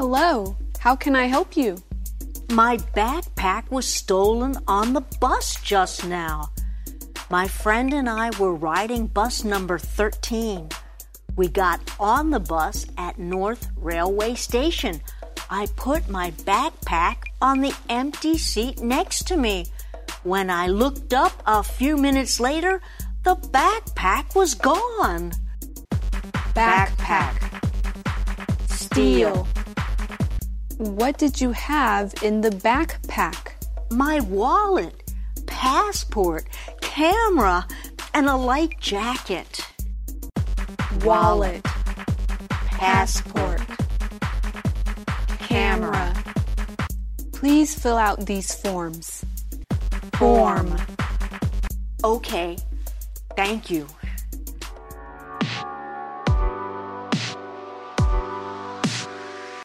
Hello, how can I help you? My backpack was stolen on the bus just now. My friend and I were riding bus number 13. We got on the bus at North Railway Station. I put my backpack on the empty seat next to me. When I looked up a few minutes later, the backpack was gone. Backpack. Steal. What did you have in the backpack? My wallet, passport, camera, and a light jacket. Wallet. Passport. Camera. Please fill out these forms. Form. Okay, thank you.